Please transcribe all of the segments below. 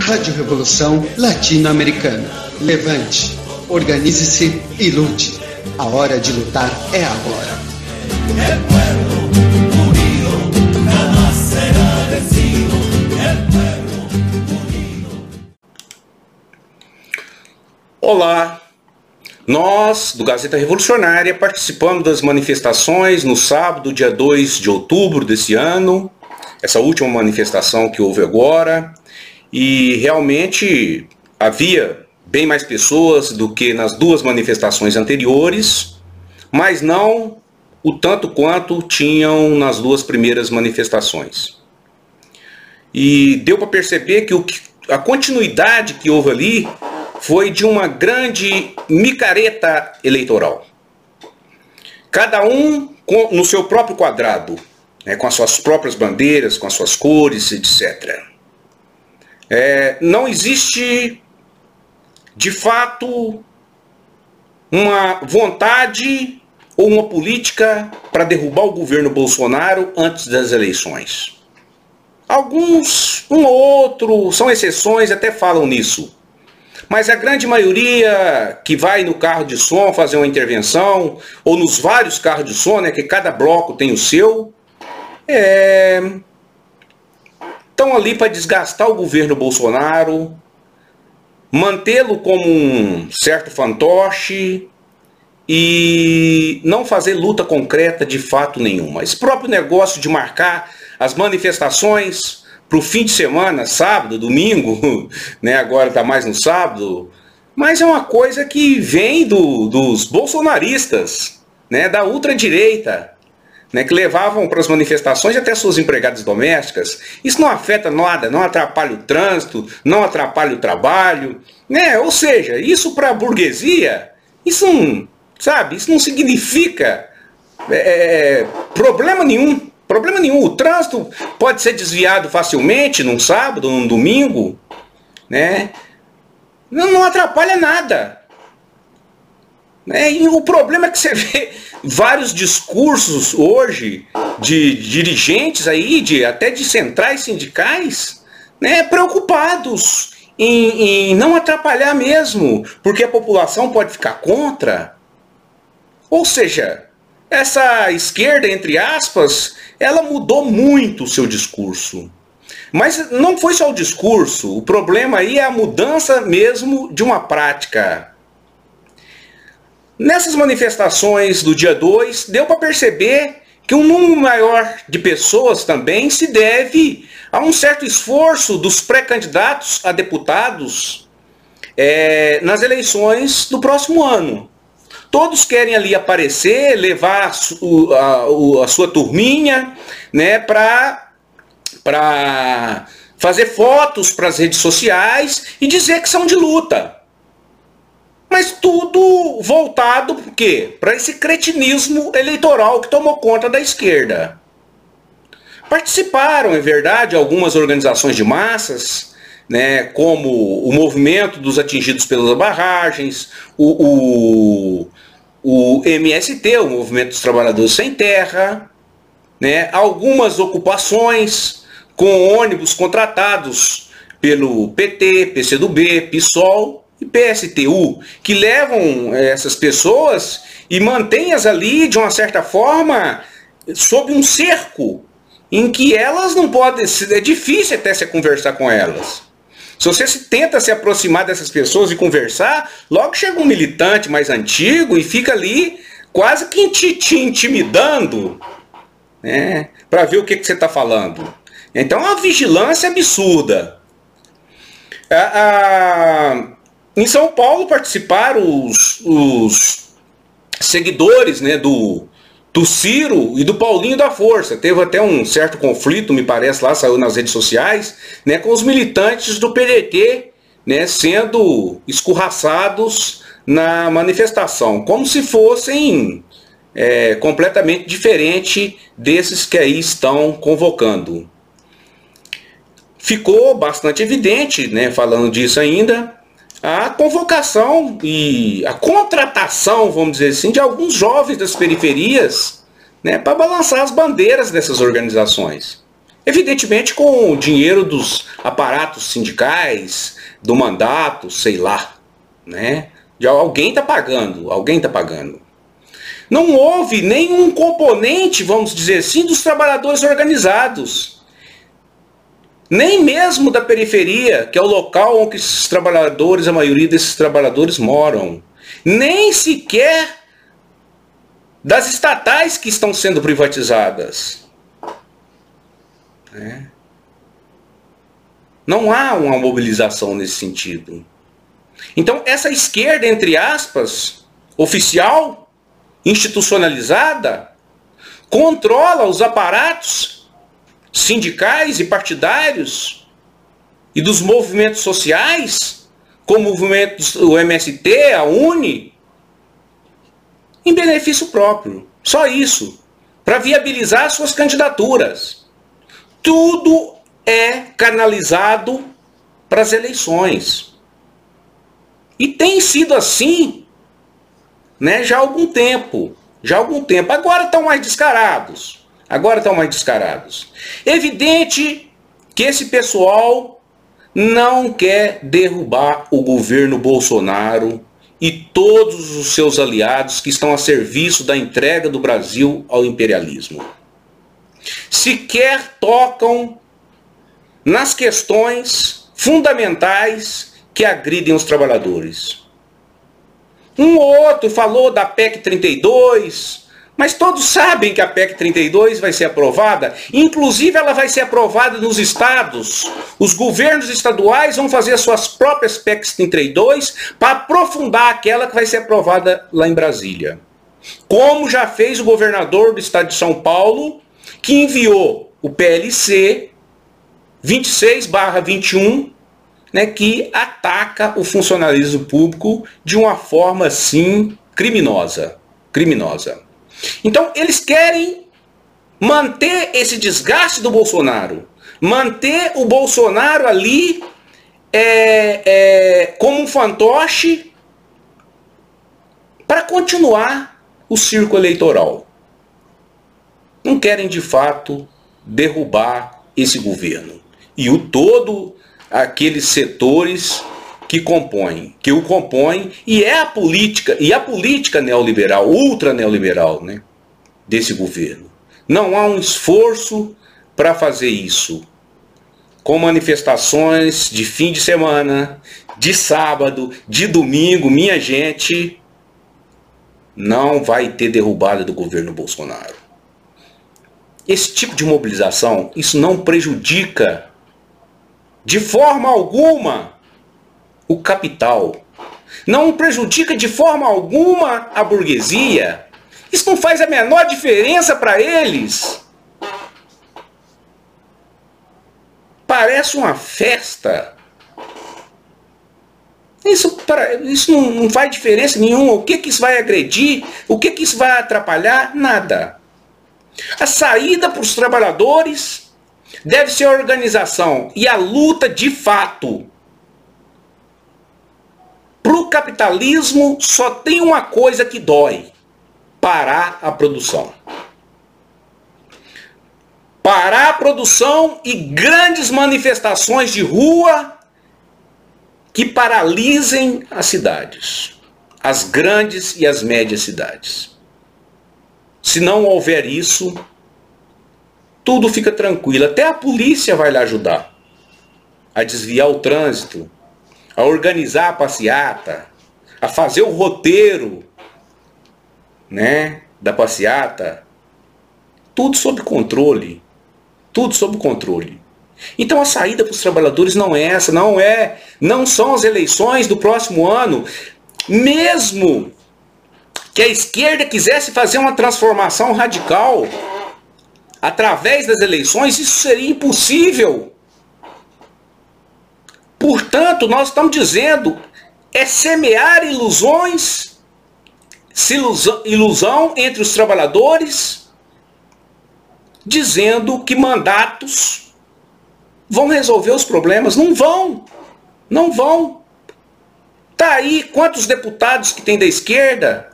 Rádio Revolução Latino-Americana. Levante, organize-se e lute. A hora de lutar é agora. Olá, nós do Gazeta Revolucionária participamos das manifestações no sábado, dia 2 de outubro desse ano, essa última manifestação que houve agora, e realmente havia bem mais pessoas do que nas duas manifestações anteriores, mas não o tanto quanto tinham nas duas primeiras manifestações. E deu para perceber que o, a continuidade que houve ali foi de uma grande micareta eleitoral. Cada um no seu próprio quadrado, né, com as suas próprias bandeiras, com as suas cores, etc. É, não existe, de fato, uma vontade ou uma política para derrubar o governo Bolsonaro antes das eleições. Alguns, um ou outro, são exceções, até falam nisso. Mas a grande maioria que vai no carro de som fazer uma intervenção, ou nos vários carros de som, né, que cada bloco tem o seu, é... estão ali para desgastar o governo Bolsonaro, mantê-lo como um certo fantoche e não fazer luta concreta de fato nenhuma. Esse próprio negócio de marcar as manifestações para o fim de semana, sábado, domingo, né? agora está mais no sábado, mas é uma coisa que vem do, dos bolsonaristas, né? da ultradireita, né? que levavam para as manifestações até suas empregadas domésticas. Isso não afeta nada, não atrapalha o trânsito, não atrapalha o trabalho, né? ou seja, isso para a burguesia, isso não, sabe, isso não significa é, problema nenhum. Problema nenhum. O trânsito pode ser desviado facilmente num sábado, num domingo, né? Não, não atrapalha nada. Né? E o problema é que você vê vários discursos hoje de dirigentes aí, de, até de centrais sindicais, né, preocupados em, em não atrapalhar mesmo, porque a população pode ficar contra. Ou seja, essa esquerda, entre aspas, ela mudou muito o seu discurso. Mas não foi só o discurso, o problema aí é a mudança mesmo de uma prática. Nessas manifestações do dia 2, deu para perceber que um número maior de pessoas também se deve a um certo esforço dos pré-candidatos a deputados é, nas eleições do próximo ano. Todos querem ali aparecer, levar a, a, a sua turminha, né, para fazer fotos para as redes sociais e dizer que são de luta. Mas tudo voltado para esse cretinismo eleitoral que tomou conta da esquerda. Participaram, é verdade, algumas organizações de massas, né, como o movimento dos atingidos pelas barragens, o, o, o MST, o Movimento dos Trabalhadores Sem Terra, né, algumas ocupações com ônibus contratados pelo PT, PCdoB, PSOL e PSTU, que levam eh, essas pessoas e mantêm-as ali, de uma certa forma, sob um cerco em que elas não podem. É difícil até se conversar com elas. Se você se tenta se aproximar dessas pessoas e conversar, logo chega um militante mais antigo e fica ali quase que te, te intimidando né, para ver o que, que você está falando. Então é uma vigilância absurda. A, a, em São Paulo participaram os, os seguidores né, do, do Ciro e do Paulinho da Força. Teve até um certo conflito, me parece, lá, saiu nas redes sociais, né, com os militantes do PDT né, sendo escorraçados na manifestação, como se fossem é, completamente diferente desses que aí estão convocando. Ficou bastante evidente, né, falando disso ainda, a convocação e a contratação, vamos dizer assim, de alguns jovens das periferias né, para balançar as bandeiras dessas organizações. Evidentemente com o dinheiro dos aparatos sindicais, do mandato, sei lá, né? De alguém está pagando, alguém está pagando. Não houve nenhum componente, vamos dizer assim, dos trabalhadores organizados. Nem mesmo da periferia, que é o local onde esses trabalhadores, a maioria desses trabalhadores moram. Nem sequer das estatais que estão sendo privatizadas. É. Não há uma mobilização nesse sentido. Então, essa esquerda, entre aspas, oficial, institucionalizada, controla os aparatos sindicais e partidários e dos movimentos sociais, como o movimento o MST, a UNE, em benefício próprio. Só isso. Para viabilizar suas candidaturas. Tudo é canalizado para as eleições. E tem sido assim né, já há algum tempo. Já há algum tempo. Agora estão mais descarados. Agora estão mais descarados. Evidente que esse pessoal não quer derrubar o governo Bolsonaro e todos os seus aliados que estão a serviço da entrega do Brasil ao imperialismo. Sequer tocam nas questões fundamentais que agridem os trabalhadores. Um ou outro falou da PEC 32, mas todos sabem que a PEC 32 vai ser aprovada, inclusive ela vai ser aprovada nos estados. Os governos estaduais vão fazer as suas próprias PECs 32 para aprofundar aquela que vai ser aprovada lá em Brasília. Como já fez o governador do estado de São Paulo, que enviou o PLC 26/21 né, que ataca o funcionalismo público de uma forma assim criminosa, criminosa. Então eles querem manter esse desgaste do Bolsonaro, manter o Bolsonaro ali é, é, como um fantoche para continuar o circo eleitoral. Não querem de fato derrubar esse governo. E o todo aqueles setores que compõem, que o compõem, e é a política, e a política neoliberal, ultra neoliberal, né, desse governo. Não há um esforço para fazer isso. Com manifestações de fim de semana, de sábado, de domingo, minha gente, não vai ter derrubada do governo Bolsonaro. Esse tipo de mobilização, isso não prejudica de forma alguma o capital. Não prejudica de forma alguma a burguesia. Isso não faz a menor diferença para eles. Parece uma festa. Isso, isso não, não faz diferença nenhuma. O que, que isso vai agredir? O que, que isso vai atrapalhar? Nada. A saída para os trabalhadores deve ser a organização e a luta de fato. Para o capitalismo só tem uma coisa que dói: parar a produção. Parar a produção e grandes manifestações de rua que paralisem as cidades, as grandes e as médias cidades. Se não houver isso, tudo fica tranquilo. Até a polícia vai lhe ajudar a desviar o trânsito, a organizar a passeata, a fazer o roteiro, né, da passeata. Tudo sob controle. Tudo sob controle. Então a saída para os trabalhadores não é essa, não é, não são as eleições do próximo ano. Mesmo que a esquerda quisesse fazer uma transformação radical, através das eleições, isso seria impossível. Portanto, nós estamos dizendo é semear ilusões, ilusão, ilusão entre os trabalhadores, dizendo que mandatos vão resolver os problemas. Não vão. Não vão. Tá aí quantos deputados que tem da esquerda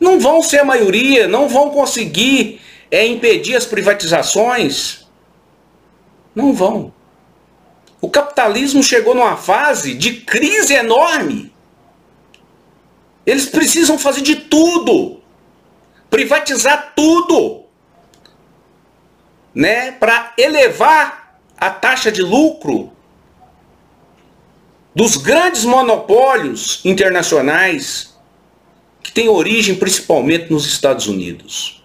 não vão ser a maioria, não vão conseguir é impedir as privatizações. Não vão. O capitalismo chegou numa fase de crise enorme. Eles precisam fazer de tudo, privatizar tudo, né, para elevar a taxa de lucro dos grandes monopólios internacionais que têm origem principalmente nos Estados Unidos.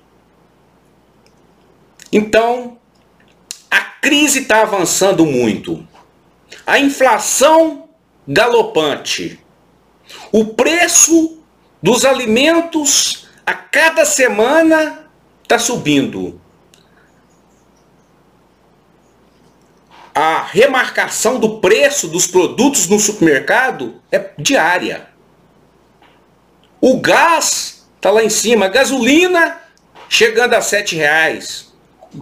Então, a crise está avançando muito. A inflação galopante. O preço dos alimentos a cada semana está subindo. A remarcação do preço dos produtos no supermercado é diária. O gás está lá em cima, a gasolina chegando a sete reais.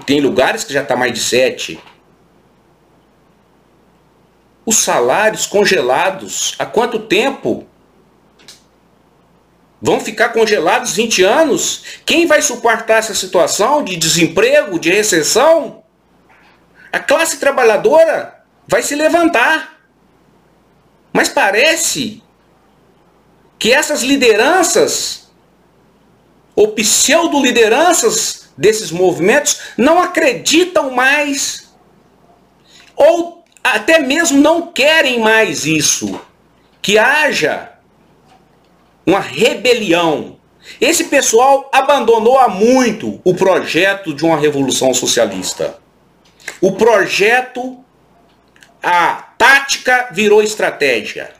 Tem lugares que já está mais de sete os salários congelados. Há quanto tempo? Vão ficar congelados 20 anos? Quem vai suportar essa situação de desemprego, de recessão? A classe trabalhadora vai se levantar. Mas parece que essas lideranças, ou pseudo-lideranças desses movimentos, não acreditam mais, ou até mesmo não querem mais isso. Que haja uma rebelião. Esse pessoal abandonou há muito o projeto de uma revolução socialista. O projeto, a tática virou estratégia.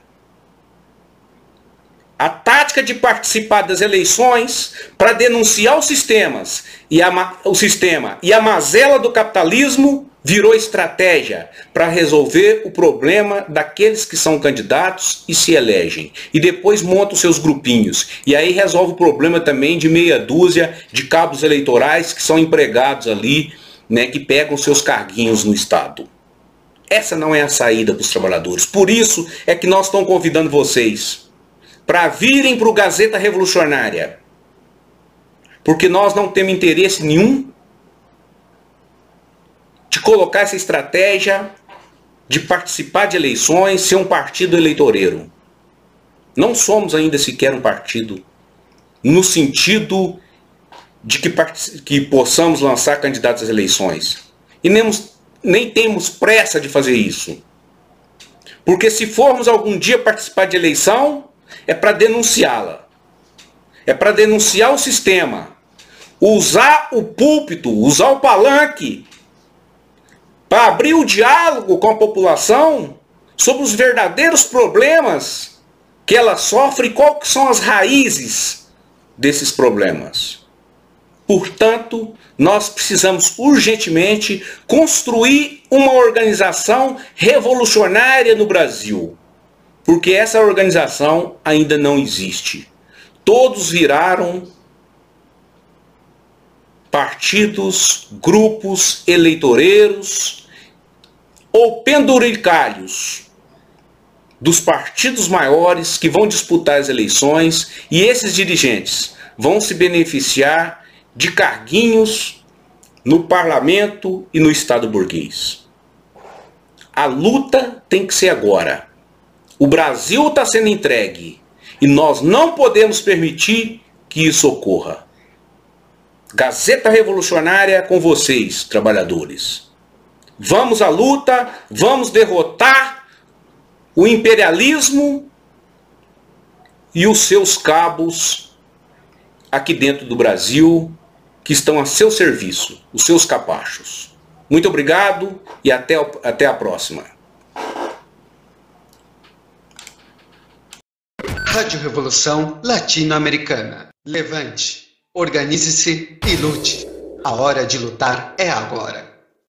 A tática de participar das eleições para denunciar os sistemas e a, o sistema e a mazela do capitalismo virou estratégia para resolver o problema daqueles que são candidatos e se elegem. E depois montam seus grupinhos. E aí resolve o problema também de meia dúzia de cabos eleitorais que são empregados ali, né, que pegam seus carguinhos no Estado. Essa não é a saída dos trabalhadores. Por isso é que nós estamos convidando vocês para virem para o Gazeta Revolucionária. Porque nós não temos interesse nenhum colocar essa estratégia de participar de eleições, ser um partido eleitoreiro. Não somos ainda sequer um partido no sentido de que, que possamos lançar candidatos às eleições. E nem, nem temos pressa de fazer isso. Porque se formos algum dia participar de eleição, é para denunciá-la. É para denunciar o sistema. Usar o púlpito, usar o palanque para abrir o diálogo com a população sobre os verdadeiros problemas que ela sofre e quais são as raízes desses problemas. Portanto, nós precisamos urgentemente construir uma organização revolucionária no Brasil, porque essa organização ainda não existe. Todos viraram partidos, grupos eleitoreiros ou penduricalhos dos partidos maiores que vão disputar as eleições e esses dirigentes vão se beneficiar de carguinhos no parlamento e no Estado burguês. A luta tem que ser agora. O Brasil está sendo entregue e nós não podemos permitir que isso ocorra. Gazeta Revolucionária com vocês, trabalhadores. Vamos à luta, vamos derrotar o imperialismo e os seus cabos aqui dentro do Brasil que estão a seu serviço, os seus capachos. Muito obrigado e até, até a próxima. Rádio Revolução Latino-Americana. Levante, organize-se e lute. A hora de lutar é agora.